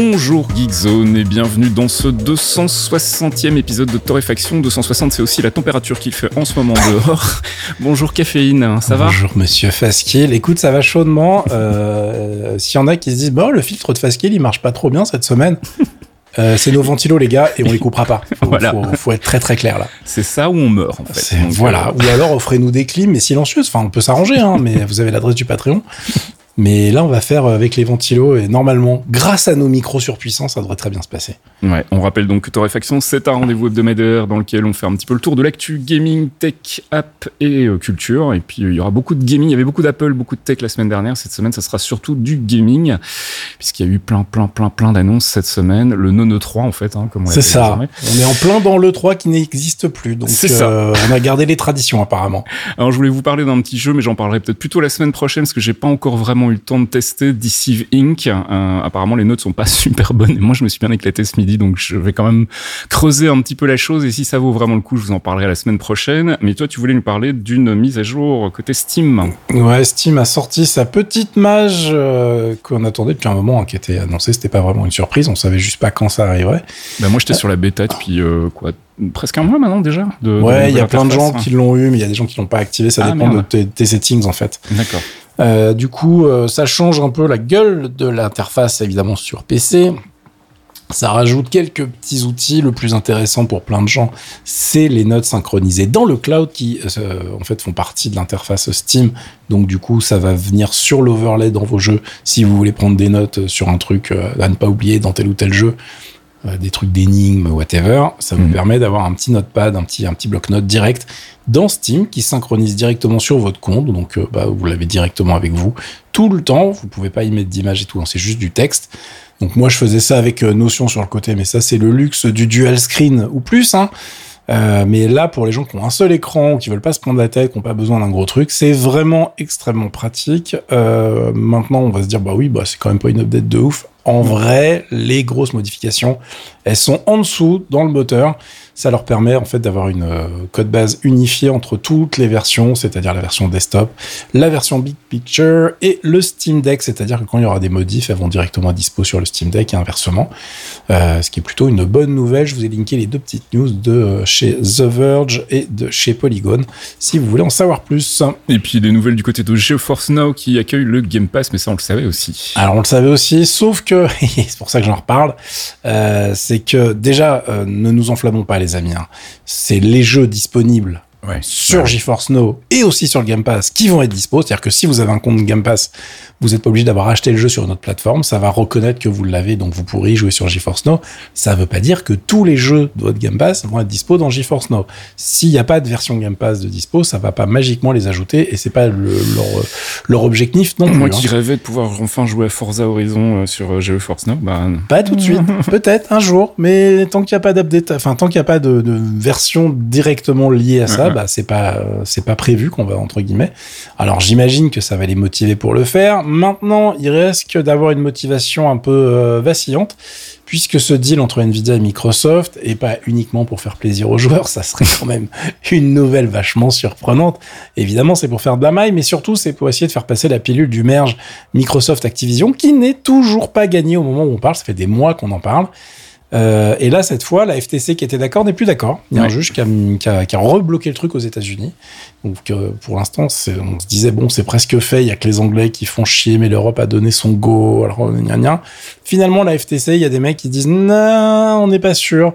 Bonjour Geekzone et bienvenue dans ce 260e épisode de Torréfaction. 260 c'est aussi la température qu'il fait en ce moment dehors. Bonjour Caféine, ça va? Bonjour Monsieur Faskill, écoute ça va chaudement. Euh, S'il y en a qui se disent bon le filtre de Faskill il marche pas trop bien cette semaine. Euh, c'est nos ventilos les gars et on les coupera pas. Faut, Voilà. faut, faut être très très clair là. C'est ça ou on meurt en fait. Donc, voilà. euh, Ou alors offrez-nous des clims mais silencieuses. Enfin on peut s'arranger hein, mais vous avez l'adresse du Patreon. Mais là on va faire avec les ventilos et normalement grâce à nos micros surpuissants ça devrait très bien se passer. Ouais, on rappelle donc que Torréfaction, c'est un rendez-vous hebdomadaire dans lequel on fait un petit peu le tour de l'actu gaming, tech, app et euh, culture. Et puis euh, il y aura beaucoup de gaming, il y avait beaucoup d'Apple, beaucoup de tech la semaine dernière. Cette semaine, ça sera surtout du gaming, puisqu'il y a eu plein, plein, plein, plein d'annonces cette semaine. Le Nono 3 en fait, hein, comme on C'est ça. désormais. On est en plein dans le 3 qui n'existe plus. Donc C'est ça. euh, on a gardé les traditions apparemment. Alors je voulais vous parler d'un petit jeu, mais j'en parlerai peut-être plutôt la semaine prochaine, parce que j'ai pas encore vraiment eu le temps de tester Deceive Inc. Euh, apparemment les notes sont pas super bonnes, et moi je me suis bien éclaté ce midi, donc je vais quand même creuser un petit peu la chose, et si ça vaut vraiment le coup, je vous en parlerai la semaine prochaine. Mais toi, tu voulais nous parler d'une mise à jour côté Steam. Ouais, Steam a sorti sa petite mage euh, qu'on attendait depuis un moment, hein, qui était annoncée. C'était pas vraiment une surprise. On savait juste pas quand ça arriverait. Bah moi j'étais sur la bêta depuis euh, quoi presque un mois maintenant déjà. De, ouais, il y a plein de gens qui l'ont eu, mais il y a des gens qui l'ont pas activé. Ça Ah, dépend merde. de tes, tes settings en fait. D'accord. Euh, du coup, euh, ça change un peu la gueule de l'interface évidemment sur PC. Ça rajoute quelques petits outils. Le plus intéressant pour plein de gens, c'est les notes synchronisées dans le cloud qui, euh, en fait, font partie de l'interface Steam. Donc, du coup, ça va venir sur l'overlay dans vos jeux. Si vous voulez prendre des notes sur un truc à ne pas oublier dans tel ou tel jeu, des trucs d'énigmes, whatever, ça vous Mhm. permet d'avoir un petit notepad, un petit, un petit bloc-notes direct dans Steam qui synchronise directement sur votre compte. Donc, euh, bah, vous l'avez directement avec vous tout le temps. Vous pouvez pas y mettre d'image et tout. hein, C'est juste du texte. Donc, moi, je faisais ça avec euh, Notion sur le côté, mais ça, c'est le luxe du dual screen ou plus. Hein. Euh, mais là, pour les gens qui ont un seul écran ou qui veulent pas se prendre la tête, qui n'ont pas besoin d'un gros truc, c'est vraiment extrêmement pratique. Euh, maintenant, on va se dire, bah oui, bah c'est quand même pas une update de ouf. En vrai, les grosses modifications, elles sont en dessous dans le moteur. Ça leur permet en fait d'avoir une euh, code base unifiée entre toutes les versions, c'est-à-dire la version desktop, la version Big Picture et le Steam Deck, c'est-à-dire que quand il y aura des modifs, elles vont directement à dispo sur le Steam Deck et inversement. Euh, ce qui est plutôt une bonne nouvelle. Je vous ai linké les deux petites news de euh, chez The Verge et de chez Polygon, si vous voulez en savoir plus. Et puis des nouvelles du côté de GeForce Now qui accueille le Game Pass, mais ça on le savait aussi. Alors on le savait aussi, sauf que, et c'est pour ça que j'en reparle, euh, c'est que déjà, euh, ne nous enflammons pas les amis, hein. c'est les jeux disponibles Ouais. sur Ouais. GeForce Now et aussi sur le Game Pass qui vont être dispo. C'est-à-dire que si vous avez un compte Game Pass, vous n'êtes pas obligé d'avoir acheté le jeu sur une autre plateforme. Ça va reconnaître que vous l'avez, donc vous pourrez y jouer sur GeForce Now. Ça veut pas dire que tous les jeux de votre Game Pass vont être dispo dans GeForce Now. S'il n'y a pas de version Game Pass de dispo, ça va pas magiquement les ajouter et c'est pas le- leur, leur objectif non plus. Moi hein. qui rêvais de pouvoir enfin jouer à Forza Horizon euh, sur euh, GeForce Now, bah Pas tout de suite, peut-être un jour, mais tant qu'il n'y a pas d'update, enfin tant qu'il n'y a pas de, de version directement liée à ça, Ouais. Bah c'est pas c'est pas prévu qu'on va entre guillemets. Alors j'imagine que ça va les motiver pour le faire. Maintenant, il risque d'avoir une motivation un peu euh, vacillante. Puisque ce deal entre Nvidia et Microsoft est pas uniquement pour faire plaisir aux joueurs, ça serait quand même une nouvelle vachement surprenante. Évidemment, c'est pour faire de la maille, mais surtout, c'est pour essayer de faire passer la pilule du merge Microsoft-Activision, qui n'est toujours pas gagné au moment où on parle. Ça fait des mois qu'on en parle. Euh, et là, cette fois, la FTC qui était d'accord n'est plus d'accord. Il y a un juge qui a, qui, a, qui a rebloqué le truc aux États-Unis. Donc, euh, pour l'instant, on se disait bon, c'est presque fait. Il y a que les Anglais qui font chier, mais l'Europe a donné son go. Alors, gna gna. Finalement, la FTC, il y a des mecs qui disent non, on n'est pas sûr.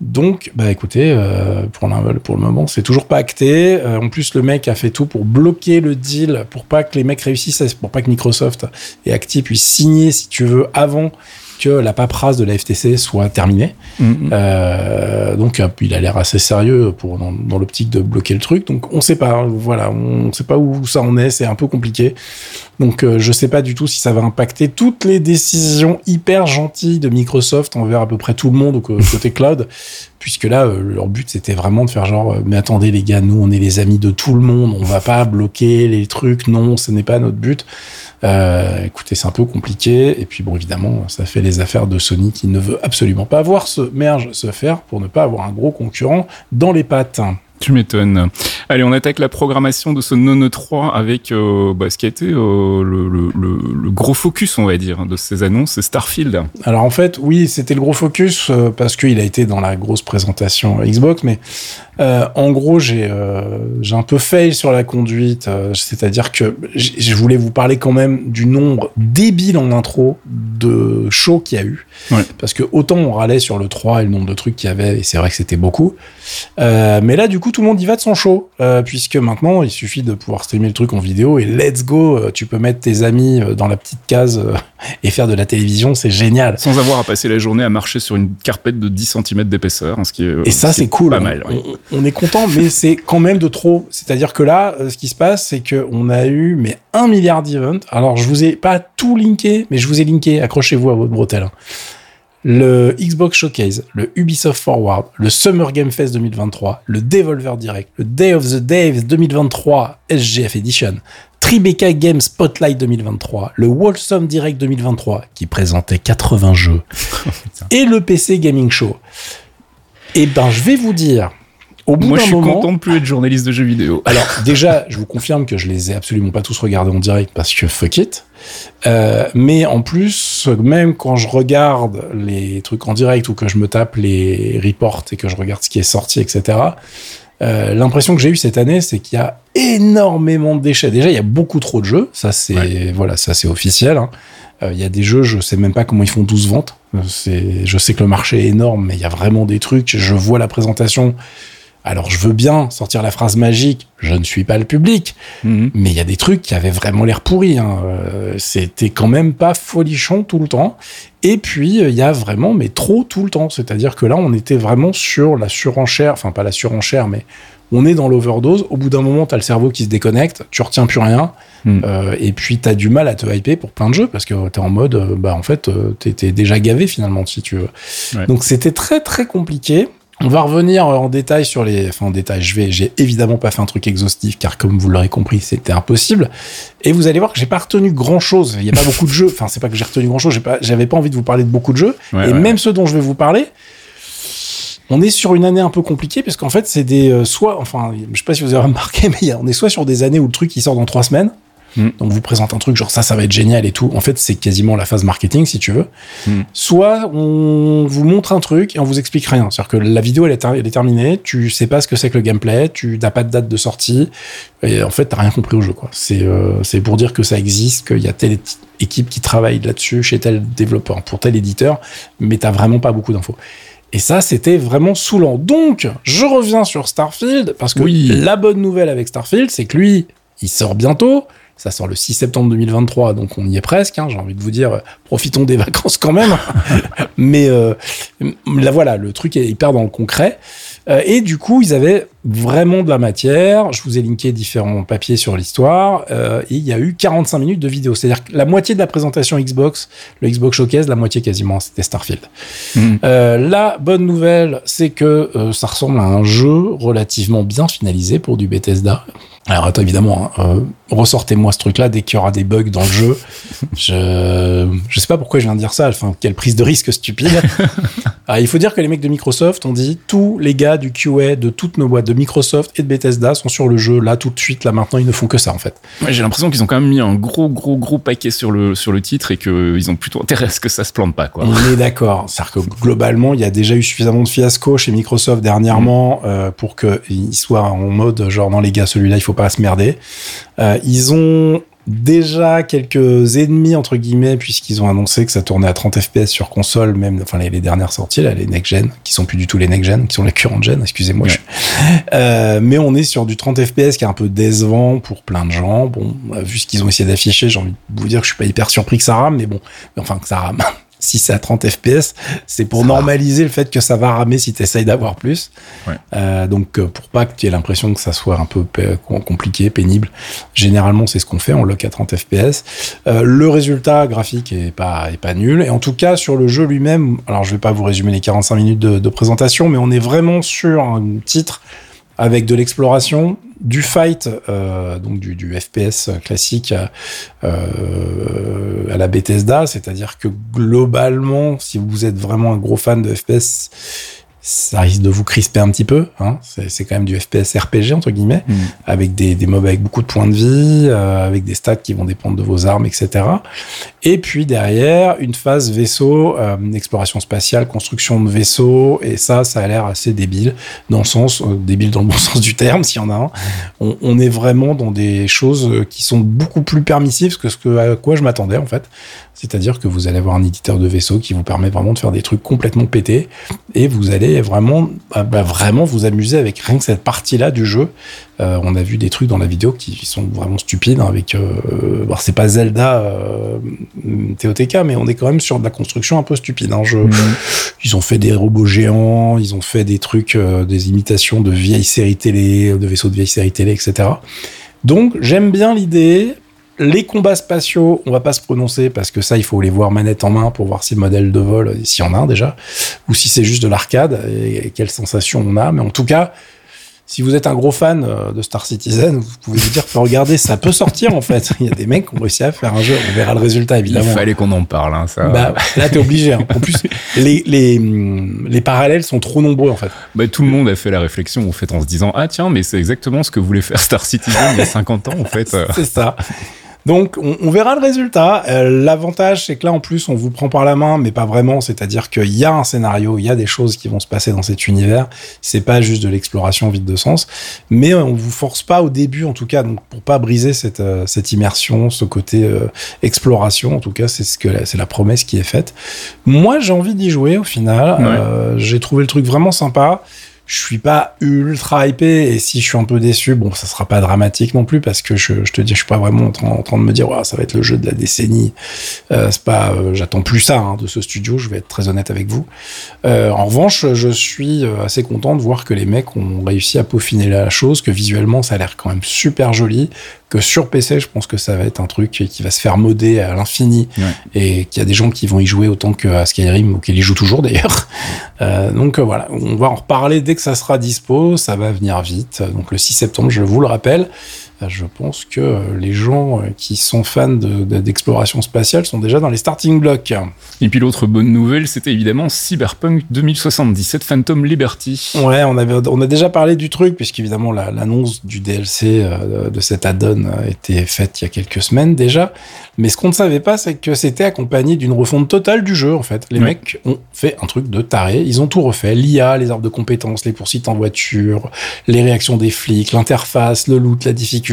Donc, bah écoutez, euh, pour, pour le moment, c'est toujours pas acté. Euh, en plus, le mec a fait tout pour bloquer le deal, pour pas que les mecs réussissent, pour pas que Microsoft et Acti puissent signer, si tu veux, avant que la paperasse de la FTC soit terminée. Mhm. Euh, donc euh, il a l'air assez sérieux pour dans, dans l'optique de bloquer le truc. Donc on sait pas, voilà, on sait pas où ça en est, c'est un peu compliqué. Donc euh, je sais pas du tout si ça va impacter toutes les décisions hyper gentilles de Microsoft envers à peu près tout le monde au côté cloud, puisque là euh, leur but c'était vraiment de faire genre euh, mais attendez les gars, nous on est les amis de tout le monde, on va pas bloquer les trucs, non, ce n'est pas notre but. Euh, écoutez, c'est un peu compliqué. Et puis bon, évidemment, ça fait les affaires de Sony qui ne veut absolument pas voir ce merge se faire pour ne pas avoir un gros concurrent dans les pattes. Tu m'étonnes. Allez, on attaque la programmation de ce Nono 3 avec euh, bah, ce qui a été euh, le, le- le- le gros focus, on va dire, de ces annonces, c'est Starfield. Alors en fait, oui, c'était le gros focus euh, parce qu'il a été dans la grosse présentation Xbox, mais en gros, j'ai j'ai un peu fail sur la conduite, c'est-à-dire que je voulais vous parler quand même du nombre débile en intro de shows qu'il y a eu, Ouais. parce que autant on râlait sur le 3 et le nombre de trucs qu'il y avait, et c'est vrai que c'était beaucoup, mais là du coup tout le monde y va de son show, euh, puisque maintenant il suffit de pouvoir streamer le truc en vidéo et let's go, euh, tu peux mettre tes amis euh, dans la petite case et faire de la télévision, c'est génial. Sans avoir à passer la journée à marcher sur une carpette de 10 cm d'épaisseur, hein, ce qui est, Et ça, ce c'est cool. Pas mal. On, on est content, mais c'est quand même de trop. C'est-à-dire que là, ce qui se passe, c'est que on a eu mais un milliard d'events. Alors, je vous ai pas tout linké, mais je vous ai linké. Accrochez-vous à votre bretelle. Le Xbox Showcase, le Ubisoft Forward, le Summer Game Fest 2023, le Devolver Direct, le Day of the Days 2023 SGF Edition, Tribeca Game Spotlight 2023, le Wholesome Direct 2023 qui présentait 80 jeux et le PC Gaming Show. Et ben, je vais vous dire, au bout Moi, je suis moment, content de plus être journaliste de jeux vidéo. alors déjà, je vous confirme que je les ai absolument pas tous regardés en direct parce que fuck it. Euh, mais en plus, même quand je regarde les trucs en direct ou que je me tape les reports et que je regarde ce qui est sorti, etc. euh, L'impression que j'ai eue cette année, c'est qu'il y a énormément de déchets. Déjà, il y a beaucoup trop de jeux. Ça, c'est Ouais. voilà, ça c'est officiel. hein. Euh, Il y a des jeux, je sais même pas comment ils font 12 ventes. Je sais que le marché est énorme, mais il y a vraiment des trucs. Je vois la présentation. Alors, je veux bien sortir la phrase magique. Je ne suis pas le public. Mhm. Mais il y a des trucs qui avaient vraiment l'air pourris. Hein. Euh, C'était quand même pas folichon tout le temps. Et puis, euh, il y a vraiment, mais trop tout le temps. C'est-à-dire que là, on était vraiment sur la surenchère. Enfin, pas la surenchère, mais on est dans l'overdose. Au bout d'un moment, t'as le cerveau qui se déconnecte. Tu retiens plus rien. Mm. Euh, et puis, t'as du mal à te hyper pour plein de jeux parce que t'es en mode, bah, en fait, t'es t'es déjà gavé finalement, si tu veux. Ouais. Donc, c'était très, très compliqué. On va revenir euh, en détail sur les, enfin en détail. Je vais, j'ai évidemment pas fait un truc exhaustif car comme vous l'aurez compris, c'était impossible. Et vous allez voir que j'ai pas retenu grand chose. Il y a pas beaucoup de jeux. Enfin, c'est pas que j'ai retenu grand chose. J'ai pas, j'avais pas envie de vous parler de beaucoup de jeux. Ouais, et ouais. même ceux dont je vais vous parler, on est sur une année un peu compliquée parce qu'en fait, c'est des, euh, soit, enfin, je sais pas si vous avez remarqué, mais on est soit sur des années où le truc il sort dans trois semaines. Mm. Donc, vous présente un truc genre ça, ça va être génial et tout. En fait, c'est quasiment la phase marketing, si tu veux. Mm. Soit on vous montre un truc et on vous explique rien. C'est-à-dire que la vidéo, elle est, elle est terminée. Tu sais pas ce que c'est que le gameplay. Tu n'as pas de date de sortie. Et en fait, t'as rien compris au jeu, quoi. C'est, euh, pour dire que ça existe, qu'il y a telle équipe qui travaille là-dessus chez tel développeur, pour tel éditeur. Mais t'as vraiment pas beaucoup d'infos. Et ça, c'était vraiment saoulant. Donc, je reviens sur Starfield, parce que Oui. la bonne nouvelle avec Starfield, c'est que lui, il sort bientôt. Ça sort le 6 septembre 2023, donc on y est presque. hein, J'ai envie de vous dire, profitons des vacances quand même. Mais euh, là, voilà, le truc est hyper dans le concret. Euh, et du coup, ils avaient vraiment de la matière. Je vous ai linké différents papiers sur l'histoire. Euh, et il y a eu 45 minutes de vidéo. C'est-à-dire que la moitié de la présentation Xbox, le Xbox Showcase, la moitié quasiment, c'était Starfield. Mhm. Euh, la bonne nouvelle, c'est que euh, ça ressemble à un jeu relativement bien finalisé pour du Bethesda. Alors attends, évidemment, hein, euh, ressortez-moi ce truc-là dès qu'il y aura des bugs dans le jeu. Je je sais pas pourquoi je viens de dire ça. Enfin, quelle prise de risque stupide. Alors, il faut dire que les mecs de Microsoft ont dit tous les gars du QA de toutes nos boîtes de Microsoft et de Bethesda sont sur le jeu là tout de suite. Là maintenant, ils ne font que ça en fait. Ouais, J'ai l'impression qu'ils ont quand même mis un gros, gros, gros paquet sur le, sur le titre et qu'ils ont plutôt intérêt à ce que ça se plante pas, quoi. On est d'accord. C'est-à-dire que globalement, il y a déjà eu suffisamment de fiasco chez Microsoft dernièrement euh, pour qu'ils soient en mode genre non les gars, celui-là il faut pas se merder. Euh, ils ont déjà quelques ennemis entre guillemets puisqu'ils ont annoncé que ça tournait à 30 fps sur console même enfin les, les dernières sorties là les next gen qui sont plus du tout les next gen qui sont les current gen excusez-moi Ouais. Euh, mais on est sur du 30 fps qui est un peu décevant pour plein de gens bon vu ce qu'ils ont essayé d'afficher j'ai envie de vous dire que je suis pas hyper surpris que ça rame mais bon enfin que ça rame si c'est à 30 FPS, c'est pour normaliser le fait que ça va ramer si tu essayes d'avoir plus. Ouais. Euh, donc, euh, pour pas que tu aies l'impression que ça soit un peu pe- compliqué, pénible, généralement, c'est ce qu'on fait, on lock à 30 FPS. Euh, le résultat graphique est pas, est pas nul. Et en tout cas, sur le jeu lui-même, alors je vais pas vous résumer les 45 minutes de, de présentation, mais on est vraiment sur un titre avec de l'exploration, du fight, euh, donc du, FPS classique euh, à la Bethesda, c'est-à-dire que globalement, si vous êtes vraiment un gros fan de FPS, ça risque de vous crisper un petit peu. Hein. C'est quand même du FPS RPG entre guillemets, Mm. avec des, des mobs avec beaucoup de points de vie, euh, avec des stats qui vont dépendre de vos armes, etc. Et puis derrière, une phase vaisseau, euh, exploration spatiale, construction de vaisseaux, et ça, ça a l'air assez débile, dans le sens, euh, débile dans le bon sens du terme, s'il y en a un. On, on est vraiment dans des choses euh, qui sont beaucoup plus permissives que ce que, à quoi je m'attendais, en fait. C'est-à-dire que vous allez avoir un éditeur de vaisseau qui vous permet vraiment de faire des trucs complètement pétés, et vous allez vraiment, ah bah, vraiment vous amuser avec rien que cette partie-là du jeu. Euh, on a vu des trucs dans la vidéo qui sont vraiment stupides, hein, avec, euh, alors c'est pas Zelda euh, TOTK, mais on est quand même sur de la construction un peu stupide. Hein, je, Mm. Ils ont fait des robots géants, ils ont fait des trucs, euh, des imitations de vieilles séries télé, de vaisseaux de vieilles séries télé, etc. Donc j'aime bien l'idée. Les combats spatiaux, on va pas se prononcer parce que ça, il faut les voir manette en main pour voir si le modèle de vol, s'il y en a un déjà, ou si c'est juste de l'arcade et, et quelle sensation on a. Mais en tout cas, si vous êtes un gros fan euh, de Star Citizen, vous pouvez vous dire que regardez, ça peut sortir en fait. Il y a des mecs qui ont réussi à faire un jeu. On verra le résultat Il évidemment. fallait qu'on en parle, hein, ça. Bah, là, t'es obligé. hein. En plus, les, les, les parallèles sont trop nombreux, en fait. Bah, tout le monde a fait la réflexion en fait en se disant ah tiens mais c'est exactement ce que voulait faire Star Citizen il y a 50 ans en fait. Euh, C'est ça. Donc, on, on verra le résultat. Euh, L'avantage, c'est que là, en plus, on vous prend par la main, mais pas vraiment. C'est-à-dire qu'il y a un scénario, il y a des choses qui vont se passer dans cet univers. C'est pas juste de l'exploration vide de sens. Mais on vous force pas au début, en tout cas, donc pour pas briser cette, euh, cette immersion, ce côté euh, exploration. En tout cas, c'est ce que la- c'est la promesse qui est faite. Moi, j'ai envie d'y jouer au final. Ouais. J'ai trouvé le truc vraiment sympa. Je suis pas ultra hypé et si je suis un peu déçu, bon, ça sera pas dramatique non plus parce que je, je te dis, je suis pas vraiment en train, en train de me dire, ouais, ça va être le jeu de la décennie. Euh, c'est pas, euh, j'attends plus ça hein, de ce studio. Je vais être très honnête avec vous. Euh, en revanche, je suis assez content de voir que les mecs ont réussi à peaufiner la chose, que visuellement ça a l'air quand même super joli, que sur PC, je pense que ça va être un truc qui va se faire modder à l'infini Ouais. et qu'il y a des gens qui vont y jouer autant qu'à Skyrim ou qu'ils y jouent toujours d'ailleurs. Donc voilà, on va en reparler dès que ça sera dispo, ça va venir vite. Donc le 6 septembre, je vous le rappelle. Euh, Je pense que euh, les gens euh, qui sont fans de- de- d'exploration spatiale sont déjà dans les starting blocks. Et puis l'autre bonne nouvelle c'était évidemment Cyberpunk 2077 Phantom Liberty. Ouais, on, avait, on a déjà parlé du truc, puisqu'évidemment la- l'annonce du DLC euh, de cet add-on a été faite il y a quelques semaines déjà. Mais ce qu'on ne savait pas, c'est que c'était accompagné d'une refonte totale du jeu, en fait. Les Ouais. mecs ont fait un truc de taré. Ils ont tout refait. L'IA, les arbres de compétences, les poursuites en voiture, les réactions des flics, l'interface, le loot, la difficulté.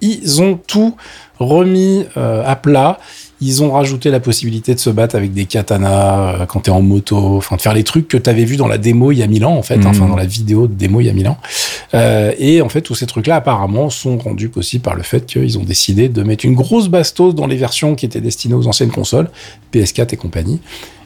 Ils ont tout remis euh, à plat. Ils ont rajouté la possibilité de se battre avec des katanas euh, quand t'es en moto, enfin de faire les trucs que t'avais vu dans la démo il y a mille ans en fait, Mhm. enfin dans la vidéo de démo il y a mille ans. Euh, et en fait tous ces trucs-là apparemment sont rendus possibles par le fait qu'ils ont décidé de mettre une grosse bastos dans les versions qui étaient destinées aux anciennes consoles, PS4 et compagnie.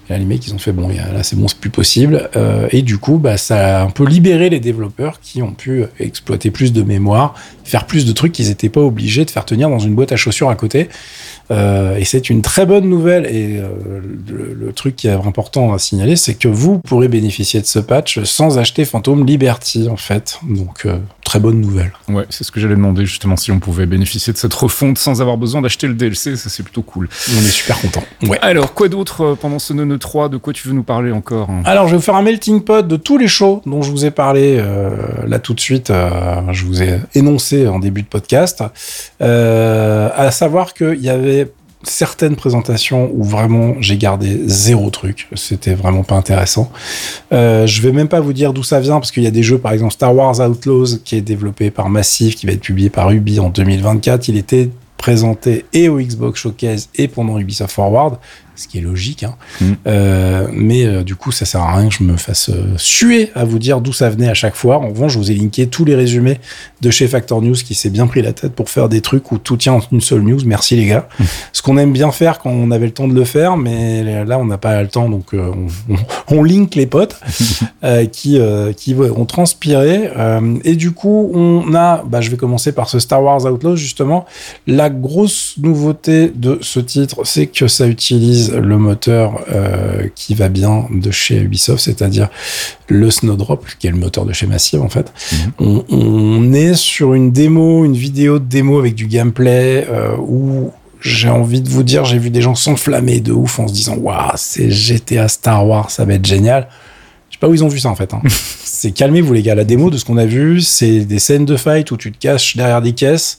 Et là, les ils ont fait bon, là, c'est bon, c'est plus possible. Euh, et du coup, bah, ça a un peu libéré les développeurs qui ont pu exploiter plus de mémoire, faire plus de trucs qu'ils n'étaient pas obligés de faire tenir dans une boîte à chaussures à côté. Euh, et c'est une très bonne nouvelle. Et euh, le, le truc qui est important à signaler, c'est que vous pourrez bénéficier de ce patch sans acheter Phantom Liberty, en fait. Donc, très bonne nouvelle. Ouais, c'est ce que j'allais demander justement si on pouvait bénéficier de cette refonte sans avoir besoin d'acheter le DLC, ça c'est plutôt cool. On est super content. Ouais. Alors quoi d'autre euh, pendant ce Nono 3 De quoi tu veux nous parler encore hein? Alors, je vais vous faire un melting pot de tous les shows dont je vous ai parlé euh, là tout de suite. euh, je vous ai énoncé en début de podcast. Euh, à savoir qu'il y avait certaines présentations où vraiment j'ai gardé zéro truc. C'était vraiment pas intéressant. Euh, je vais même pas vous dire d'où ça vient parce qu'il y a des jeux, par exemple Star Wars Outlaws, qui est développé par Massive, qui va être publié par Ubi en 2024. Il était présenté et au Xbox Showcase et pendant Ubisoft Forward. Ce qui est logique. Hein. Mm. Euh, mais euh, du coup, ça sert à rien que je me fasse euh, suer à vous dire d'où ça venait à chaque fois. En revanche, je vous ai linké tous les résumés de chez Factor News qui s'est bien pris la tête pour faire des trucs où tout tient en une seule news. Merci les gars. Ce qu'on aime bien faire quand on avait le temps de le faire, mais là, on n'a pas le temps, donc on, on, on link les potes qui, qui ont transpiré. Et du coup, on a, bah, je vais commencer par ce Star Wars Outlaws, justement. La grosse nouveauté de ce titre, c'est que ça utilise le moteur euh, qui va bien de chez Ubisoft, c'est-à-dire le Snowdrop, qui est le moteur de chez Massive, en fait. On, on est sur une démo, une vidéo de démo avec du gameplay euh, où j'ai envie de vous dire, j'ai vu des gens s'enflammer de ouf en se disant, waouh, c'est GTA Star Wars, ça va être génial. Pas où ils ont vu ça en fait. Hein. c'est calmez-vous les gars. La démo de ce qu'on a vu, c'est des scènes de fight où tu te caches derrière des caisses,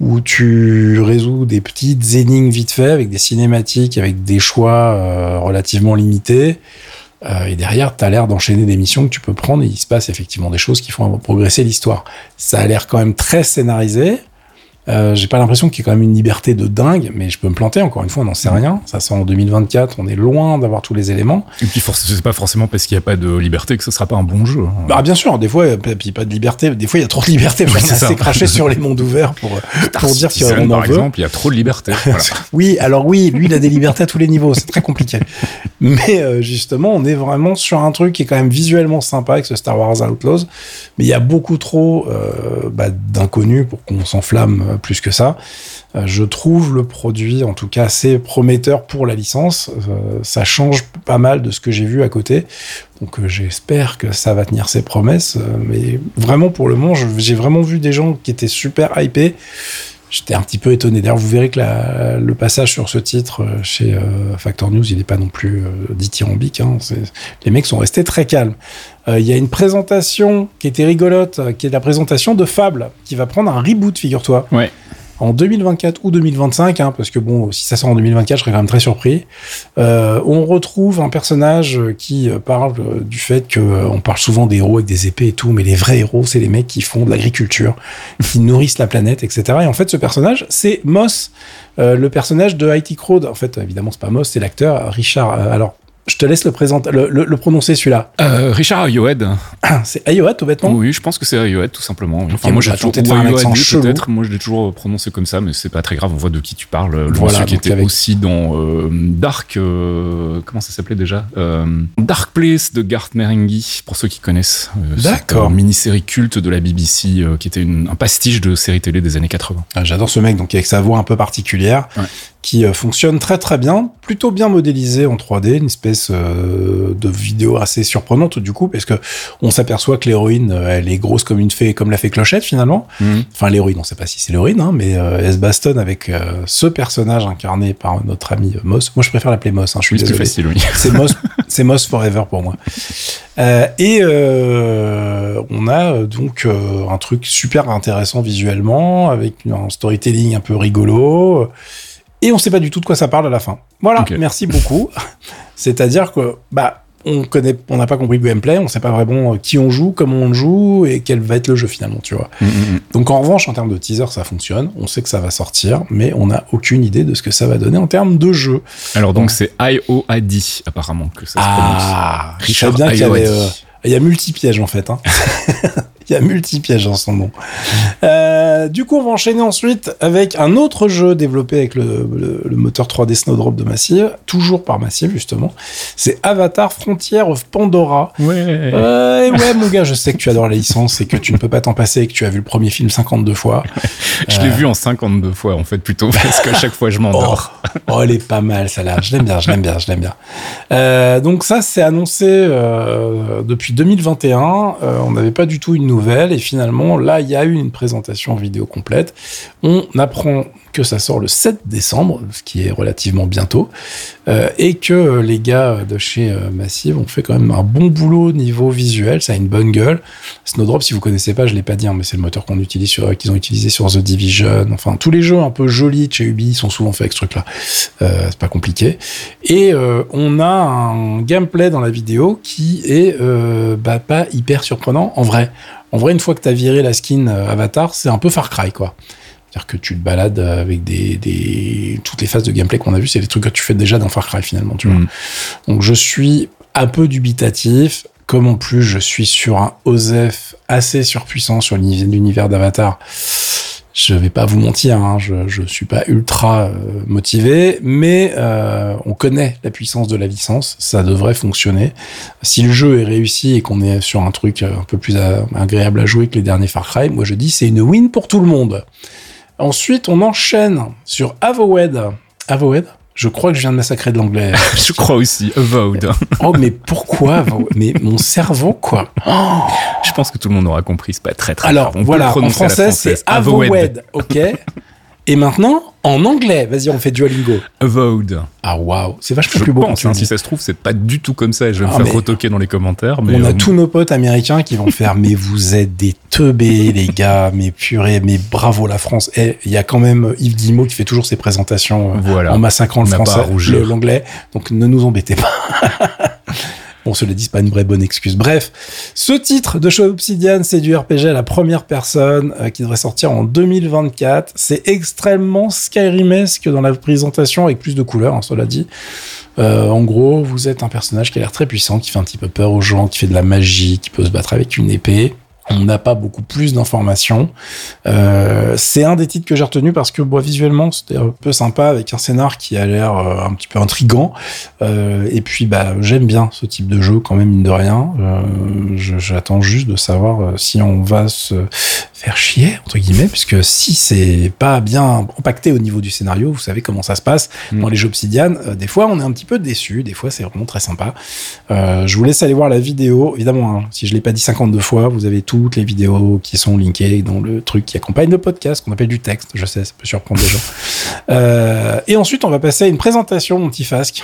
où tu résous des petites énigmes vite fait avec des cinématiques, avec des choix euh, relativement limités. Euh, et derrière, tu as l'air d'enchaîner des missions que tu peux prendre et il se passe effectivement des choses qui font progresser l'histoire. Ça a l'air quand même très scénarisé. Euh, j'ai pas l'impression qu'il y ait quand même une liberté de dingue, mais je peux me planter. Encore une fois, on n'en sait rien. Ça sort en 2024. On est loin d'avoir tous les éléments. Et puis, c'est pas forcément parce qu'il n'y a pas de liberté que ce sera pas un bon jeu. hein. Bah, bien sûr, des fois, et puis pas de liberté. Des fois, il y a trop de liberté. On c'est a assez craché sur les mondes ouverts pour, pour dire Citizen, qu'on en par veut. exemple, il y a trop de liberté. Voilà. Oui, alors oui, lui, il a des libertés à tous les niveaux. C'est très compliqué. Mais euh, justement, on est vraiment sur un truc qui est quand même visuellement sympa avec ce Star Wars Outlaws. Mais il y a beaucoup trop euh, bah, d'inconnus pour qu'on s'enflamme euh, plus que ça. Euh, je trouve le produit, en tout cas, assez prometteur pour la licence. Euh, ça change pas mal de ce que j'ai vu à côté. Donc euh, j'espère que ça va tenir ses promesses. Mais vraiment, pour le moment, j'ai vraiment vu des gens qui étaient super hypés. J'étais un petit peu étonné. D'ailleurs, vous verrez que le passage sur ce titre euh, chez euh, Factor News, il n'est pas non plus euh, dithyrambique. Hein. Les mecs sont restés très calmes. Euh, Il y a une présentation qui était rigolote, qui est la présentation de Fable, qui va prendre un reboot, figure-toi Ouais. En 2024 ou 2025, hein, parce que bon, si ça sort en 2024, je serais quand même très surpris. Euh, on retrouve un personnage qui euh, parle euh, du fait que euh, on parle souvent des héros avec des épées et tout, mais les vrais héros, c'est les mecs qui font de l'agriculture, qui nourrissent la planète, etc. Et en fait, ce personnage, c'est Moss, euh, le personnage de IT Crowd. En fait, évidemment, c'est pas Moss, c'est l'acteur Richard. alors, je te laisse le, présenter, le, le- le prononcer celui-là. Euh, Richard Ayoed. c'est Ayoat, tout bêtement Oui, je pense que c'est Ayoed, tout simplement. Enfin, moi, j'ai toujours un Ayoed, accent peut-être. Moi, je l'ai toujours prononcé comme ça, mais c'est pas très grave. On voit de qui tu parles. Le Voilà, monsieur qui était avec- aussi dans euh, Dark. euh, comment ça s'appelait déjà? Dark Place de Garth Marenghi, pour ceux qui connaissent. D'accord. mini-série culte de la BBC, qui était une- un pastiche de série télé des années 80. Ah, J'adore ce mec, donc avec sa voix un peu particulière, Ouais. Qui euh, fonctionne très très bien, plutôt bien modélisé en 3D, une espèce euh, de vidéo assez surprenante du coup, parce que on s'aperçoit que l'héroïne, euh, elle est grosse comme une fée, comme la fée Clochette finalement. Enfin l'héroïne, on sait pas si c'est l'héroïne, hein, mais euh, elle se bastonne avec euh, ce personnage incarné par notre ami euh, Moss. Moi je préfère l'appeler Moss, hein, je suis c'est plus désolé. facile, oui. C'est Moss, c'est Moss Forever pour moi. Euh, et euh, on a donc euh, un truc super intéressant visuellement, avec un storytelling un peu rigolo. Et on sait pas du tout de quoi ça parle à la fin. Voilà, merci beaucoup. C'est-à-dire que bah on connaît, on n'a pas compris le gameplay, on sait pas vraiment euh, qui on joue, comment on joue et quel va être le jeu finalement, tu vois. Mm, mm, mm. Donc en revanche, en termes de teaser, ça fonctionne. On sait que ça va sortir, mais on n'a aucune idée de ce que ça va donner en termes de jeu. Alors, donc, c'est I.O.A.D. apparemment, que ça se prononce. Ah, je Richard savais bien qu'il y avait, euh, il y a multi-pièges en fait. Hein. il y a multi-pièges dans son nom. Euh, du coup, on va enchaîner ensuite avec un autre jeu développé avec le, le- le moteur 3D Snowdrop de Massive, toujours par Massive justement. C'est Avatar Frontier of Pandora. Ouais. Ouais, ouais, mon gars, je sais que tu adores la licence et que tu ne peux pas t'en passer et que tu as vu le premier film 52 fois. Je l'ai vu en 52 fois, en fait, plutôt, parce qu'à chaque fois, je Oh, m'endors. oh, elle est pas mal, celle-là. Je l'aime bien, je l'aime bien, je l'aime bien. Euh, donc ça, c'est annoncé euh, depuis 2021. Euh, on n'avait pas du tout une nouvelle et finalement, là, il y a eu une présentation vidéo complète. On apprend que ça sort le 7 décembre, ce qui est relativement bientôt, euh, et que les gars de chez euh, Massive ont fait quand même un bon boulot niveau visuel. Ça a une bonne gueule. Snowdrop, si vous connaissez pas, je l'ai pas dit, hein, mais c'est le moteur qu'ils ont utilisé sur The Division. Enfin, tous les jeux un peu jolis de chez Ubi sont souvent faits avec ce truc-là. Euh, c'est pas compliqué. Et euh, on a un gameplay dans la vidéo qui est bah, pas hyper surprenant en vrai. En vrai, une fois que t'as viré la skin Avatar, c'est un peu Far Cry, quoi. C'est-à-dire que tu te balades avec des, des toutes les phases de gameplay qu'on a vu, c'est des trucs que tu fais déjà dans Far Cry finalement, tu vois. Mm. Donc je suis un peu dubitatif. Comme en plus je suis sur un OSEF assez surpuissant sur l'uni- l'univers d'Avatar, je vais pas vous mentir, hein, je, je suis pas ultra euh, motivé, mais euh, on connaît la puissance de la licence, ça devrait fonctionner. Si le jeu est réussi et qu'on est sur un truc un peu plus euh, agréable à jouer que les derniers Far Cry, moi je dis c'est une win pour tout le monde. Ensuite, on enchaîne sur Avowed. Avowed Je crois que je viens de massacrer de l'anglais. Je crois aussi, Avowed. Oh, mais pourquoi Mais mon cerveau, quoi. Oh. Je pense que tout le monde aura compris, c'est pas très très Alors, grave. On voilà, en français, c'est Avowed, ok? Et maintenant, en anglais, vas-y, on fait Duolingo. Avowed. Ah, waouh, c'est vachement Je plus beau pense, hein, si ça se trouve, c'est pas du tout comme ça et je vais me Ah, faire retoquer dans les commentaires. Mais on a euh, tous nos potes américains qui vont faire mais vous êtes des teubés les gars mais purée mais bravo la France et il y a quand même Yves Guillemot qui fait toujours ses présentations euh, Voilà. en massacrant le français l'anglais donc ne nous embêtez pas Bon, cela dit, c'est pas une vraie bonne excuse. Bref, ce titre de Show Obsidian, c'est du RPG à la première personne euh, qui devrait sortir en 2024. C'est extrêmement Skyrimesque dans la présentation avec plus de couleurs, hein, cela dit. Euh, en gros, vous êtes un personnage qui a l'air très puissant, qui fait un petit peu peur aux gens, qui fait de la magie, qui peut se battre avec une épée. On n'a pas beaucoup plus d'informations. Euh, c'est un des titres que j'ai retenu parce que bon, visuellement c'était un peu sympa avec un scénar qui a l'air euh, un petit peu intrigant. Euh, et puis bah j'aime bien ce type de jeu quand même mine de rien. J'attends juste de savoir si on va se faire chier entre guillemets puisque si c'est pas bien impacté au niveau du scénario, vous savez comment ça se passe Mm. dans les jeux Obsidian. euh, des fois on est un petit peu déçu, des fois c'est vraiment très sympa. Euh, je vous laisse aller voir la vidéo. Évidemment, hein, si je l'ai pas dit 52 fois, vous avez toutes les vidéos qui sont linkées dans le truc qui accompagne le podcast, qu'on appelle du texte. Je sais, ça peut surprendre des gens. Euh, et ensuite, on va passer à une présentation, mon petit Fasque.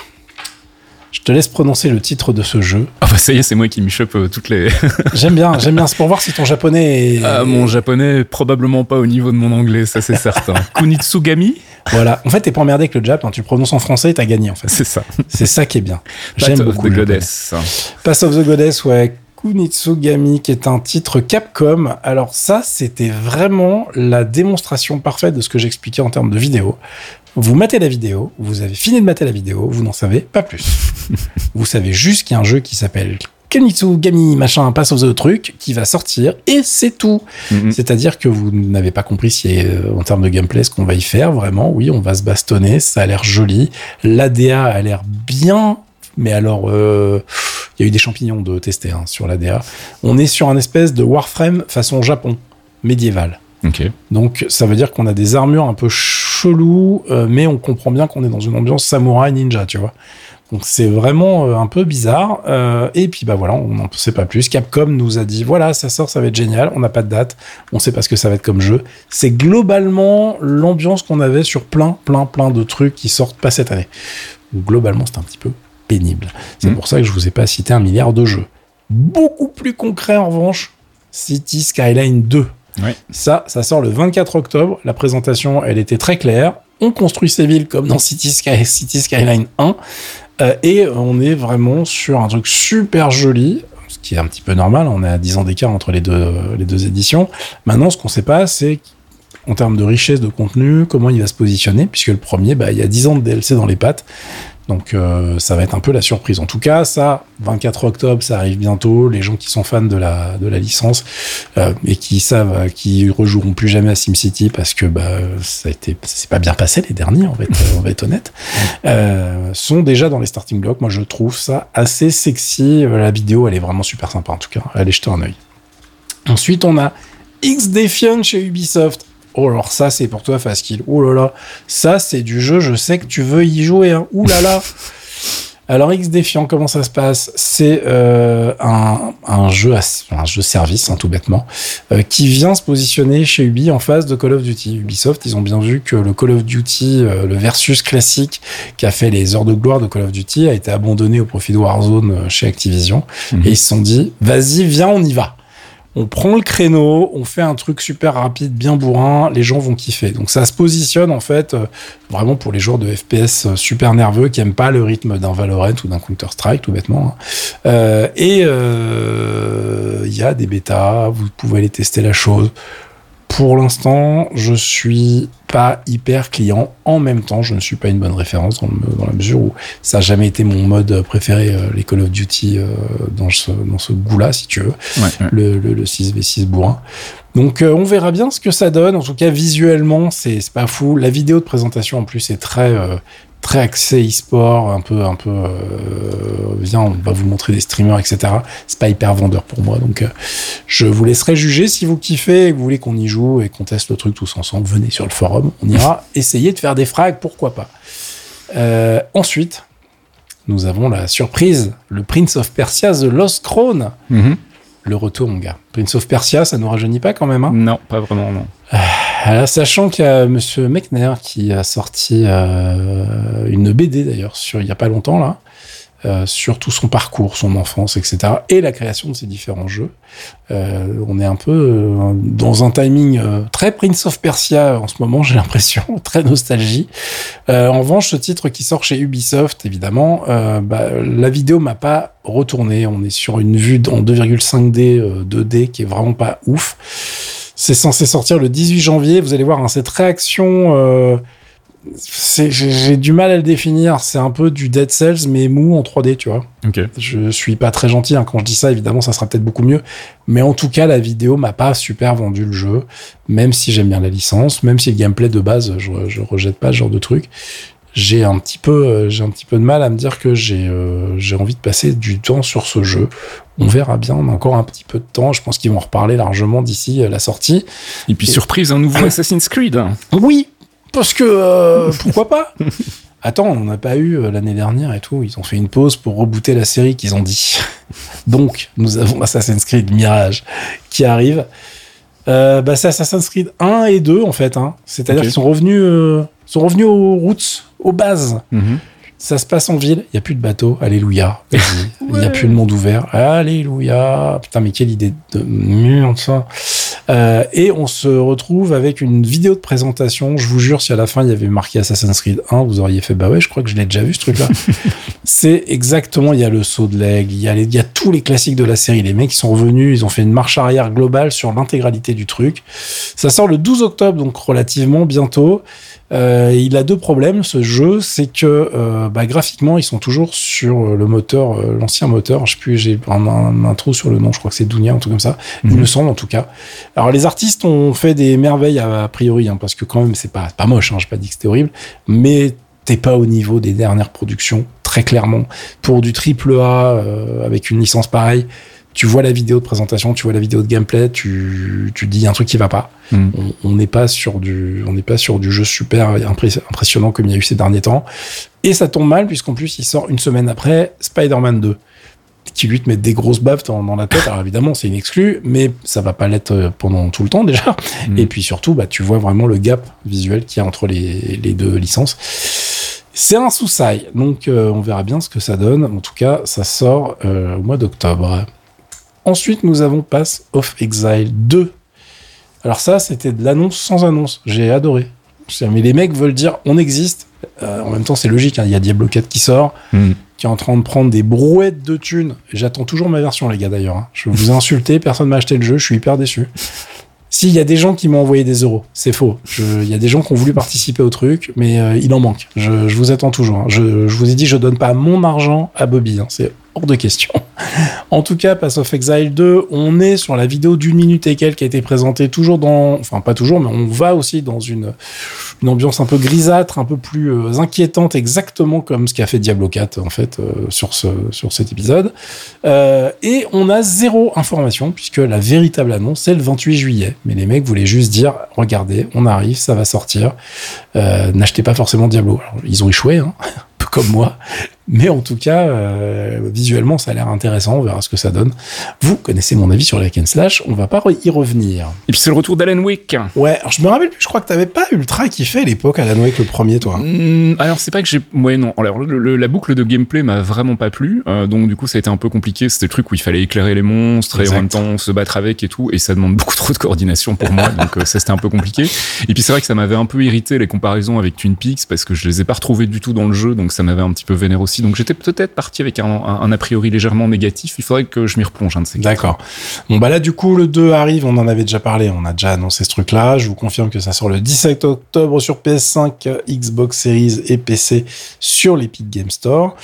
Je te laisse prononcer le titre de ce jeu. Ah bah ça y est, c'est moi qui m'y chope euh, toutes les. J'aime bien, j'aime bien. C'est pour voir si ton japonais est... Ah, mon japonais, probablement pas au niveau de mon anglais, ça c'est certain. Kunitsugami? Voilà. En fait, t'es pas emmerdé avec le Jap. hein. Tu prononces en français et t'as gagné, en fait. C'est ça. C'est ça qui est bien. J'aime of beaucoup the le japonais. Goddess. Pass of the Goddess, ouais. Kunitsugami, qui est un titre Capcom. Alors ça, c'était vraiment la démonstration parfaite de ce que j'expliquais en termes de vidéo. Vous matez la vidéo, vous avez fini de mater la vidéo, vous n'en savez pas plus. vous savez juste qu'il y a un jeu qui s'appelle Kunitsugami, machin, Pass of the truc, qui va sortir, et c'est tout. Mhm. C'est-à-dire que vous n'avez pas compris si, euh, en termes de gameplay, ce qu'on va y faire. Vraiment, oui, on va se bastonner. Ça a l'air joli. L'ADA a l'air bien. Mais alors, euh, il y a eu des champignons de tester hein, sur l'ADA. On est sur un espèce de Warframe façon Japon, médiéval. Donc, ça veut dire qu'on a des armures un peu cheloues, euh, mais on comprend bien qu'on est dans une ambiance samouraï ninja, tu vois. Donc c'est vraiment euh, un peu bizarre. Euh, et puis bah voilà, on n'en sait pas plus. Capcom nous a dit voilà, ça sort, ça va être génial. On n'a pas de date, on sait pas ce que ça va être comme jeu. C'est globalement l'ambiance qu'on avait sur plein, plein, plein de trucs qui sortent pas cette année. Donc, globalement, c'est un petit peu pénible. C'est Mhm. pour ça que je vous ai pas cité un milliard de jeux. Beaucoup plus concret en revanche, City Skyline 2. Ça, ça sort le 24 octobre. La présentation, elle était très claire. On construit ses villes comme dans City, Sky, City Skyline 1. Euh, et on est vraiment sur un truc super joli, ce qui est un petit peu normal. On est à 10 ans d'écart entre les deux, éditions. Maintenant, ce qu'on sait pas, c'est en termes de richesse de contenu, comment il va se positionner, puisque le premier, bah, il y a 10 ans de DLC dans les pattes. Donc euh, ça va être un peu la surprise. En tout cas, ça, 24 octobre, ça arrive bientôt. Les gens qui sont fans de la, de la licence euh, et qui savent euh, qu'ils rejoueront plus jamais à SimCity parce que bah, ça a été, c'est pas bien passé les derniers, on va être, on va être honnête, euh, sont déjà dans les starting blocks. Moi, je trouve ça assez sexy. La vidéo, elle est vraiment super sympa en tout cas. Allez jeter un œil. Ensuite, on a X Defiant chez Ubisoft. Oh alors ça c'est pour toi Fastkill. Oh là là, ça c'est du jeu, je sais que tu veux y jouer. Hein. Ouh là là. Alors X Défiant, comment ça se passe? C'est euh, un, un jeu, à- un jeu service, hein, tout bêtement, euh, qui vient se positionner chez Ubi en face de Call of Duty. Ubisoft, ils ont bien vu que le Call of Duty, euh, le versus classique qui a fait les heures de gloire de Call of Duty, a été abandonné au profit de Warzone chez Activision. Mhm. Et ils se sont dit, vas-y, viens, on y va. On prend le créneau, on fait un truc super rapide, bien bourrin, les gens vont kiffer. Donc ça se positionne en fait euh, vraiment pour les joueurs de FPS euh, super nerveux qui aiment pas le rythme d'un Valorant ou d'un Counter Strike tout bêtement. hein. Euh, et il y a des bêtas, vous pouvez aller tester la chose. Pour l'instant, je suis pas hyper client. En même temps, je ne suis pas une bonne référence dans, le- dans la mesure où ça n'a jamais été mon mode préféré, euh, les Call of Duty euh, dans ce, dans ce goût-là, si tu veux, Ouais, ouais. le, le, le 6v6 bourrin. Donc euh, on verra bien ce que ça donne. En tout cas, visuellement, c'est pas fou. La vidéo de présentation en plus est très très axée e-sport, un peu un peu. Euh, viens, on va vous montrer des streamers, etc. C'est pas hyper vendeur pour moi. Donc euh, je vous laisserai juger si vous kiffez et que vous voulez qu'on y joue et qu'on teste le truc tous ensemble. Venez sur le forum, on ira essayer de faire des frags, pourquoi pas. Euh, ensuite, nous avons la surprise, le Prince of Persia The Lost Crown. Mhm. Le retour, mon gars. Prince of Persia, ça nous rajeunit pas quand même, hein? Non, pas vraiment, non. Euh, Sachant qu'il y a Monsieur Mechner qui a sorti euh, une BD d'ailleurs sur il y a pas longtemps là, euh, sur tout son parcours, son enfance, etc. et la création de ces différents jeux. On est un peu dans un timing très Prince of Persia en ce moment, j'ai l'impression, très nostalgie. En revanche, ce titre qui sort chez Ubisoft, évidemment, bah, la vidéo m'a pas retourné. On est sur une vue en 2,5D, euh, 2D qui est vraiment pas ouf. C'est censé sortir le 18 janvier. Vous allez voir, hein, cette réaction, euh, j'ai du mal à le définir. C'est un peu du Dead Cells, mais mou en 3D, tu vois. Ok. Je suis pas très gentil hein. quand je dis ça. Évidemment, ça sera peut-être beaucoup mieux. Mais en tout cas, la vidéo m'a pas super vendu le jeu, même si j'aime bien la licence, même si le gameplay de base, je, je rejette pas ce genre de truc. J'ai un petit peu, euh, j'ai un petit peu de mal à me dire que j'ai, euh, j'ai envie de passer du temps sur ce jeu. On verra bien. On a encore un petit peu de temps. Je pense qu'ils vont en reparler largement d'ici euh, la sortie. Et puis, Et- surprise, un nouveau Assassin's Creed. Oui, parce que euh, pourquoi pas? Attends, on n'a pas eu euh, l'année dernière et tout. Ils ont fait une pause pour rebooter la série qu'ils ont dit. Donc, nous avons Assassin's Creed Mirage qui arrive. Euh, bah, c'est Assassin's Creed 1 et 2 en fait. Hein. C'est-à-dire qu'ils sont revenus, euh, sont revenus aux roots, aux bases. Mhm. Ça se passe en ville, il n'y a plus de bateau, alléluia. Vas-y. Il n'y a plus de monde ouvert, alléluia. Putain, mais quelle idée de merde ça. Euh, et on se retrouve avec une vidéo de présentation. Je vous jure, si à la fin il y avait marqué Assassin's Creed 1, vous auriez fait bah ouais, je crois que je l'ai déjà vu ce truc-là. C'est exactement, il y a le saut de l'aigle, il y, a les- il y a tous les classiques de la série. Les mecs ils sont revenus, ils ont fait une marche arrière globale sur l'intégralité du truc. Ça sort le 12 octobre, donc relativement bientôt. Euh, il a deux problèmes, ce jeu, c'est que euh, bah, graphiquement, ils sont toujours sur le moteur, euh, l'ancien moteur. Je sais plus, j'ai un, un, un trou sur le nom, je crois que c'est Dunia, un truc comme ça. Il Mhm. me semble en tout cas. Alors les artistes ont fait des merveilles a, priori, hein, parce que quand même, c'est pas, pas moche, hein, j'ai pas dit que c'était horrible, mais t'es pas au niveau des dernières productions, très clairement. Pour du triple A, euh, avec une licence pareille, tu vois la vidéo de présentation, tu vois la vidéo de gameplay, tu, tu dis il y a un truc qui va pas Mhm. on- n'est pas sur du on n'est pas sur du jeu super impressionnant comme il y a eu ces derniers temps et ça tombe mal puisqu'en plus il sort une semaine après Spider-Man 2 qui lui te met des grosses baffes dans, dans la tête alors évidemment c'est une exclue mais ça va pas l'être euh, pendant tout le temps déjà Mhm. et puis surtout bah tu vois vraiment le gap visuel qu'il y a entre les, les deux licences c'est un sous-sail, donc euh, on verra bien ce que ça donne. En tout cas, ça sort euh, au mois d'octobre. Ensuite, nous avons Pass of Exile 2. Alors ça, c'était de l'annonce sans annonce. J'ai adoré. Mais les mecs veulent dire on existe. Euh, en même temps, c'est logique. hein. Il y a Diablo 4 qui sort, Mhm. qui est en train de prendre des brouettes de thunes. J'attends toujours ma version, les gars, d'ailleurs. hein. Je vous ai insulté, personne m'a acheté le jeu, je suis hyper déçu. Si, il y a des gens qui m'ont envoyé des euros. C'est faux. Il y a des gens qui ont voulu participer au truc, mais euh, il en manque. Je, je vous attends toujours. hein. Je, je vous ai dit, je donne pas mon argent à Bobby. C'est hors de question. En tout cas, Pass of Exile 2, on est sur la vidéo d'une minute et quelques qui a été présentée toujours dans, enfin pas toujours, mais on va aussi dans une, ambiance un peu grisâtre, un peu plus euh, inquiétante, exactement comme ce qu'a fait Diablo 4 en fait euh, sur ce sur cet épisode. Euh, et on a zéro information puisque la véritable annonce c'est le 28 juillet. Mais les mecs voulaient juste dire, regardez, on arrive, ça va sortir. N'achetez pas forcément Diablo. Alors, ils ont échoué, hein, comme moi. Mais en tout cas, euh, visuellement, ça a l'air intéressant. On verra ce que ça donne. Vous connaissez mon avis sur la Ken Slash. On va pas y revenir. Et puis, c'est le retour d'Alan Wake. Ouais, alors je me rappelle plus. Je crois que t'avais pas ultra kiffé à l'époque Alan Wake le premier, toi. Hmm, alors c'est pas que j'ai ouais non alors le- le- la boucle de gameplay m'a vraiment pas plu euh, donc du coup ça a été un peu compliqué c'était le truc où il fallait éclairer les monstres et en même temps se battre avec et tout et ça demande beaucoup trop de coordination pour moi donc euh, ça c'était un peu compliqué et puis c'est vrai que ça m'avait un peu irrité les comparaisons avec Twin Peaks parce que je les ai pas retrouvés du tout dans le jeu donc ça m'avait un petit peu vénère aussi Donc j'étais peut-être parti avec un, a priori légèrement négatif. Il faudrait que je m'y replonge un de ces D'accord. Bon bah là du coup le 2 arrive, on en avait déjà parlé, on a déjà annoncé ce truc-là. Je vous confirme que ça sort le 17 octobre sur PS5, Xbox Series et PC sur l'Epic Game Store.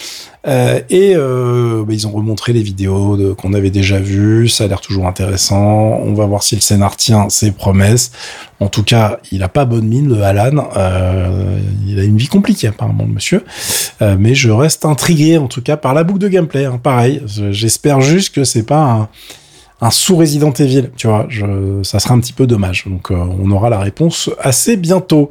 Euh, et euh, bah, ils ont remontré les vidéos qu'on avait déjà vues. Ça a l'air toujours intéressant. On va voir si le scénar tient ses promesses. En tout cas, il a pas bonne mine, le Alan. Euh, il a une vie compliquée, apparemment, le monsieur. Mais je reste intrigué, en tout cas, par la boucle de gameplay. Hein. Pareil, j'espère juste que c'est pas un sous Resident Evil, tu vois, je, ça serait un petit peu dommage. Donc euh, on aura la réponse assez bientôt.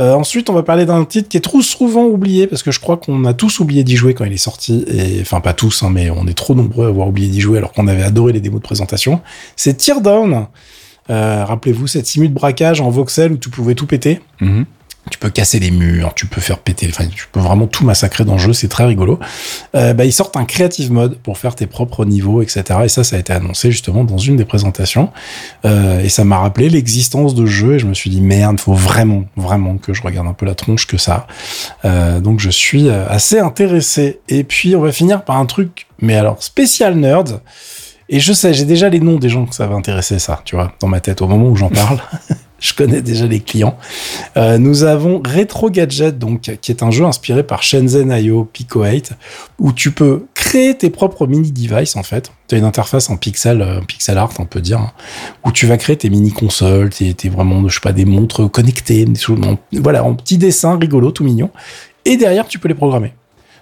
Euh, ensuite, on va parler d'un titre qui est trop souvent oublié parce que je crois qu'on a tous oublié d'y jouer quand il est sorti et enfin pas tous, hein, mais on est trop nombreux à avoir oublié d'y jouer alors qu'on avait adoré les démos de présentation. C'est Teardown. Euh, Rappelez-vous cette simu de braquage en voxel où tu pouvais tout péter. Mm-hmm tu peux casser les murs, tu peux faire péter, enfin, tu peux vraiment tout massacrer dans le jeu, c'est très rigolo. Euh, bah, ils sortent un creative mode pour faire tes propres niveaux, etc. Et ça, ça a été annoncé justement dans une des présentations. Euh, et ça m'a rappelé l'existence de jeu et je me suis dit merde, faut vraiment, vraiment que je regarde un peu la tronche que ça. Euh, donc je suis euh, assez intéressé. Et puis on va finir par un truc, mais alors spécial nerd. Et je sais, j'ai déjà les noms des gens que ça va intéresser, ça, tu vois, dans ma tête au moment où j'en parle. je connais déjà les clients. Euh, nous avons Retro Gadget, donc, qui est un jeu inspiré par Shenzhen IO Pico 8, où tu peux créer tes propres mini devices en fait. Tu as une interface en pixel, euh, pixel art, on peut dire, hein, où tu vas créer tes mini consoles, tes, tes, vraiment, je sais pas, des montres connectées, des choses, voilà, en petits dessins rigolo, tout mignon. Et derrière, tu peux les programmer.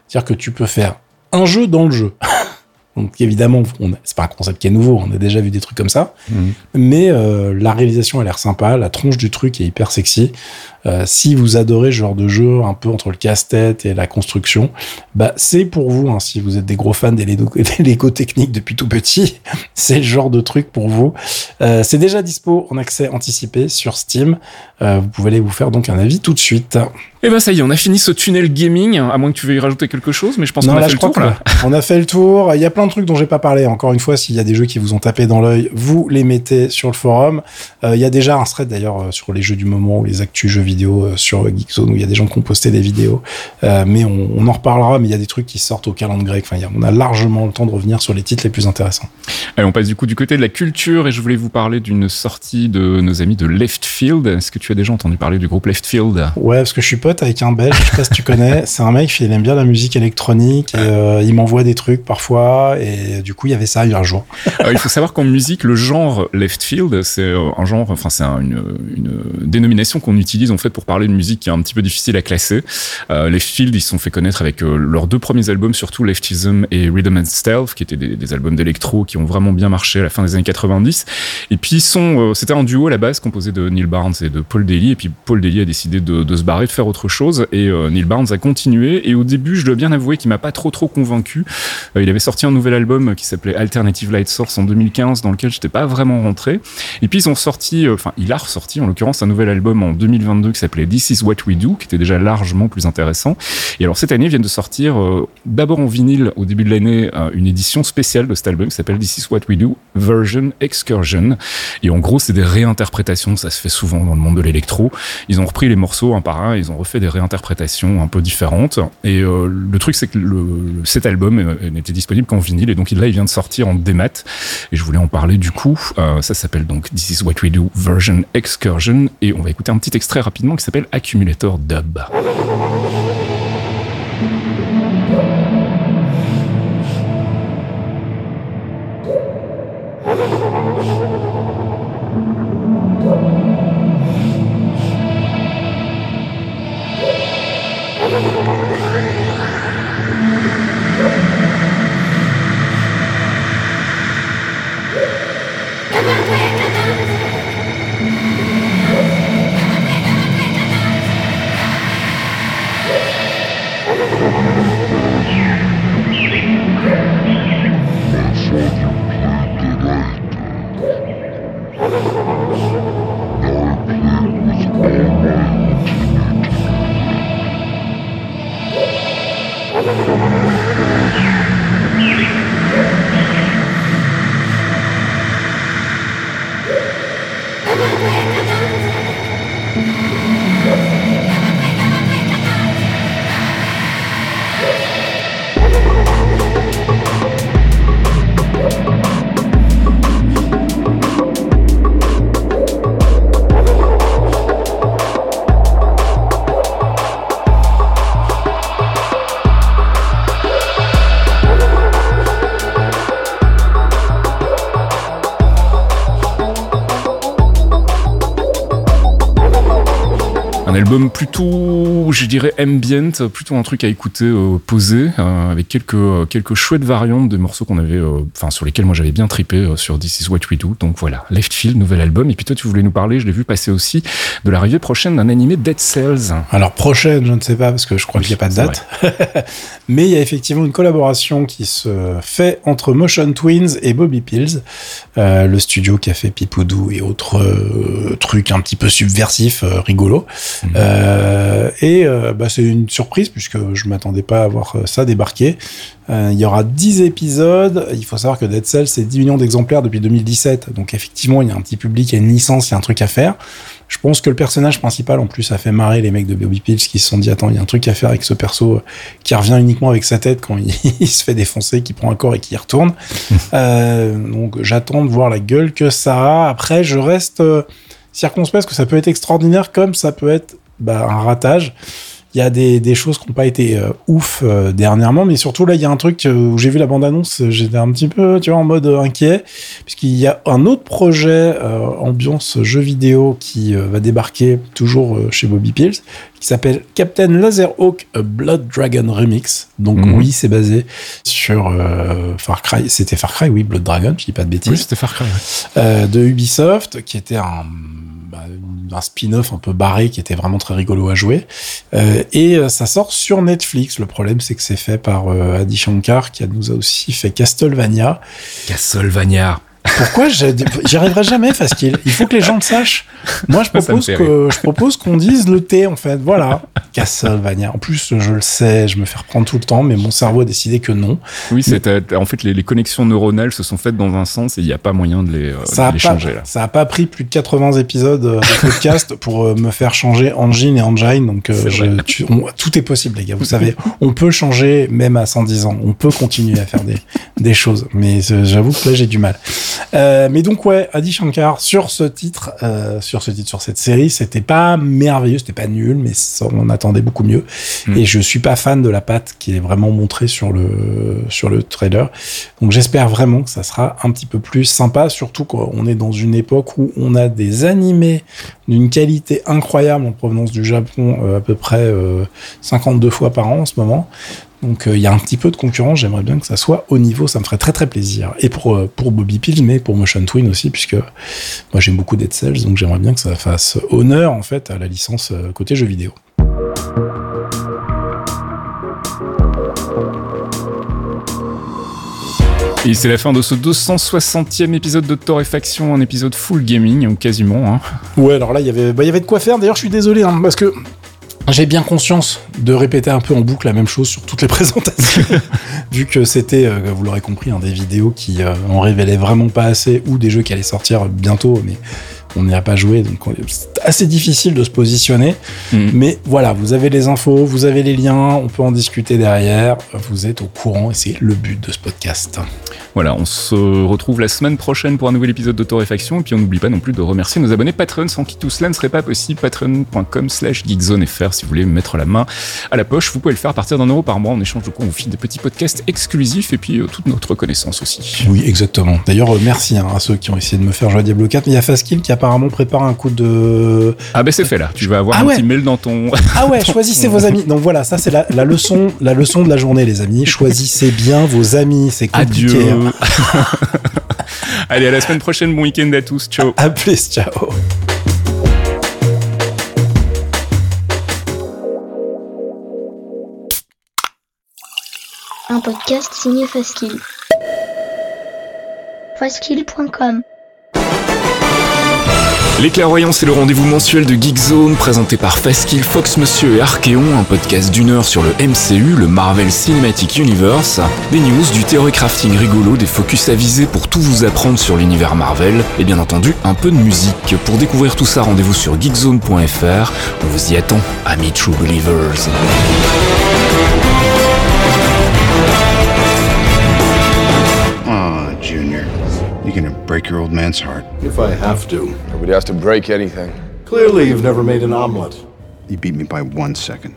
C'est-à-dire que tu peux faire un jeu dans le jeu. Donc évidemment, c'est pas un concept qui est nouveau, on a déjà vu des trucs comme ça, mhm. mais euh, la réalisation a l'air sympa, la tronche du truc est hyper sexy. Euh, si vous adorez ce genre de jeu un peu entre le casse-tête et la construction, bah c'est pour vous. Hein, si vous êtes des gros fans des Lego techniques depuis tout petit, c'est le genre de truc pour vous. Euh, c'est déjà dispo en accès anticipé sur Steam. Euh, vous pouvez aller vous faire donc un avis tout de suite. Et eh ben ça y est, on a fini ce tunnel gaming, à moins que tu veuilles rajouter quelque chose, mais je pense qu'on a fait le tour. Là. On a fait le tour. Il y a plein de trucs dont j'ai pas parlé. Encore une fois, s'il y a des jeux qui vous ont tapé dans l'œil, vous les mettez sur le forum. il y a déjà un thread d'ailleurs sur les jeux du moment ou les actus jeux vidéo vidéo euh, sur Geekzone où il y a des gens qui ont posté des vidéos. Euh, mais on, en reparlera, mais il y a des trucs qui sortent au calendrier grec. Enfin, on a largement le temps de revenir sur les titres les plus intéressants. Allez, on passe du coup du côté de la culture et je voulais vous parler d'une sortie de nos amis de Left Field. Est-ce que tu as déjà entendu parler du groupe Left Field? Ouais, parce que je suis pote avec un belge, je sais pas si tu connais. C'est un mec, il aime bien la musique électronique. Et, euh, il m'envoie des trucs parfois et du coup, il y avait ça il y a un jour. Alors, il faut savoir qu'en musique, le genre Left Field, c'est un genre, enfin, c'est une, une dénomination qu'on utilise en pour parler de musique qui est un petit peu difficile à classer. Euh, les Field, ils se sont fait connaître avec euh, leurs deux premiers albums, surtout Leftism et Rhythm and Stealth, qui étaient des, albums d'électro qui ont vraiment bien marché à la fin des années 90. Et puis sont, euh, c'était un duo à la base composé de Neil Barnes et de Paul Daly. Et puis Paul Daly a décidé de, se barrer, de faire autre chose. Et Neil Barnes a continué. Et au début, je dois bien avouer qu'il m'a pas trop trop convaincu. il avait sorti un nouvel album qui s'appelait Alternative Light Source en 2015, dans lequel j'étais pas vraiment rentré. Et puis ils ont sorti, enfin il a ressorti en l'occurrence un nouvel album en 2022 qui s'appelait This Is What We Do, qui était déjà largement plus intéressant. Et alors cette année, ils viennent de sortir euh, d'abord en vinyle au début de l'année euh, une édition spéciale de cet album qui s'appelle This Is What We Do Version Excursion. Et en gros, c'est des réinterprétations, ça se fait souvent dans le monde de l'électro. Ils ont repris les morceaux un par un, ils ont refait des réinterprétations un peu différentes. Et euh, le truc, c'est que le, cet album n'était disponible qu'en vinyle, et donc là, il vient de sortir en démat. Et je voulais en parler du coup. ça s'appelle donc This Is What We Do Version Excursion, et on va écouter un petit extrait qui s'appelle Accumulator Dub. Un album plutôt, je dirais, ambient, plutôt un truc à écouter euh, posé, euh, avec quelques euh, quelques chouettes variantes de morceaux qu'on avait, euh, enfin sur lesquels moi j'avais bien trippé euh, sur This Is What We Do. Donc voilà, Left Field, nouvel album. Et puis toi, tu voulais nous parler, je l'ai vu passer aussi, de l'arrivée prochaine d'un animé Dead Cells. Alors prochaine, je ne sais pas parce que je crois Oui, qu'il n'y a pas de date. Mais il y a effectivement une collaboration qui se fait entre Motion Twins et Bobby Pills, euh, le studio qui a fait Pipoudou et autres euh, trucs un petit peu subversifs, euh, rigolos. Euh, et euh, bah, c'est une surprise puisque je m'attendais pas à voir euh, ça débarquer. Il y aura 10 épisodes. Il faut savoir que Dead Cells, c'est 10 millions d'exemplaires depuis 2017. Donc effectivement, il y a un petit public, il y a une licence, il y a un truc à faire. Je pense que le personnage principal, en plus, a fait marrer les mecs de Bobby Pills qui se sont dit, attends, il y a un truc à faire avec ce perso qui revient uniquement avec sa tête quand il, il se fait défoncer, qui prend un corps et qui y retourne. Euh, donc j'attends de voir la gueule que ça a. Après, je reste euh, circonspect parce que ça peut être extraordinaire comme ça peut être bah, un ratage. Il y a des, des choses qui n'ont pas été euh, ouf euh, dernièrement, mais surtout là, il y a un truc euh, où j'ai vu la bande-annonce, j'étais un petit peu, tu vois, en mode inquiet, puisqu'il y a un autre projet ambiance jeu vidéo qui va débarquer toujours chez Bobby Pills, qui s'appelle Captain Laserhawk A Blood Dragon Remix. Donc Mhm. oui, c'est basé sur euh, Far Cry. C'était Far Cry, oui, Blood Dragon, je dis pas de bêtises Oui, c'était Far Cry. ouais. euh, de Ubisoft, qui était un, bah, un spin-off un peu barré, qui était vraiment très rigolo à jouer. Euh, et ça sort sur Netflix. Le problème, c'est que c'est fait par Adi Shankar, qui nous a aussi fait Castlevania. Castlevania. Pourquoi j'y arriverai jamais, Faskil Il faut que les gens le sachent. Moi, je propose que je propose qu'on dise le T en fait. Voilà, Castlevania. En plus, je le sais, je me fais reprendre tout le temps, mais mon cerveau a décidé que non. Oui, c'est euh, en fait les, les connexions neuronales se sont faites dans un sens et il n'y a pas moyen de les, euh, Ça de a, les pas, changer là. ça a pas pris plus de 80 épisodes euh, de podcast pour euh, me faire changer engine et engine. Donc, euh, C'est je- vrai. tu- on- tout est possible, les gars. Vous savez, on peut changer même à 110 ans. On peut continuer à faire des, des choses. Mais j'avoue que là, j'ai du mal. Euh, mais donc, ouais, Adi Shankar, sur ce titre, euh, sur ce titre, sur cette série, c'était pas merveilleux, c'était pas nul, mais ça, on attendait beaucoup mieux. Mm. Et je suis pas fan de la patte qui est vraiment montrée sur le, sur le trailer. Donc j'espère vraiment que ça sera un petit peu plus sympa, surtout qu'on est dans une époque où on a des animés d'une qualité incroyable en provenance du Japon, euh, à peu près euh, 52 fois par an en ce moment. Donc euh, il y a un petit peu de concurrence, j'aimerais bien que ça soit au niveau, ça me ferait très très plaisir. Et pour, euh, pour Bobby Pills, mais pour Motion Twin aussi, puisque moi j'aime beaucoup Dead Cells, donc j'aimerais bien que ça fasse honneur en fait à la licence euh, côté jeux vidéo. Et c'est la fin de ce 260e épisode de Torréfaction, un épisode full gaming, ou quasiment. Hein. Ouais, alors là, il y avait, bah, il y avait de quoi faire. D'ailleurs, je suis désolé, hein, parce que j'ai bien conscience de répéter un peu en boucle la même chose sur toutes les présentations, vu que c'était, euh, vous l'aurez compris, hein, des vidéos qui euh, en révélaient vraiment pas assez, ou des jeux qui allaient sortir bientôt, mais on n'y a pas joué, donc on- c'est assez difficile de se positionner. Mhm. Mais voilà, vous avez les infos, vous avez les liens, on peut en discuter derrière, vous êtes au courant, et c'est le but de ce podcast. Voilà, on se retrouve la semaine prochaine pour un nouvel épisode de Torréfaction. Et puis on n'oublie pas non plus de remercier nos abonnés Patreon, sans qui tout cela ne serait pas possible. Patreon.com slash geekzonefr si vous voulez mettre la main à la poche. Vous pouvez le faire à partir d'un euro par mois. En échange de quoi on vous file des petits podcasts exclusifs et puis euh, toute notre reconnaissance aussi. Oui, exactement. D'ailleurs, euh, merci hein, à ceux qui ont essayé de me faire jouer à Diablo 4, mais il y a Faskill qui apparemment prépare un coup de... Ah ben c'est fait là. Tu vas avoir Ah un ouais. petit mail dans ton... Ah ouais, choisissez vos amis. Donc voilà, ça c'est la, la leçon, la leçon de la journée, les amis. Choisissez bien vos amis. C'est compliqué. Adieu. hein. Allez, à la semaine prochaine. Bon week-end à tous. Ciao. À plus, ciao. Un podcast signé Faskill. Faskill.com Les Clairvoyants, c'est le rendez-vous mensuel de Geekzone présenté par Faskill, Fox Monsieur et Archeon, un podcast d'une heure sur le MCU, le Marvel Cinematic Universe, des news, du theory crafting rigolo, des focus avisés pour tout vous apprendre sur l'univers Marvel, et bien entendu un peu de musique. Pour découvrir tout ça, rendez-vous sur geekzone.fr. On vous y attend, amis True Believers. Aw, Junior. You're gonna break your old man's heart. If I have to. Nobody has to break anything. Clearly, you've never made an omelet. You beat me by one second.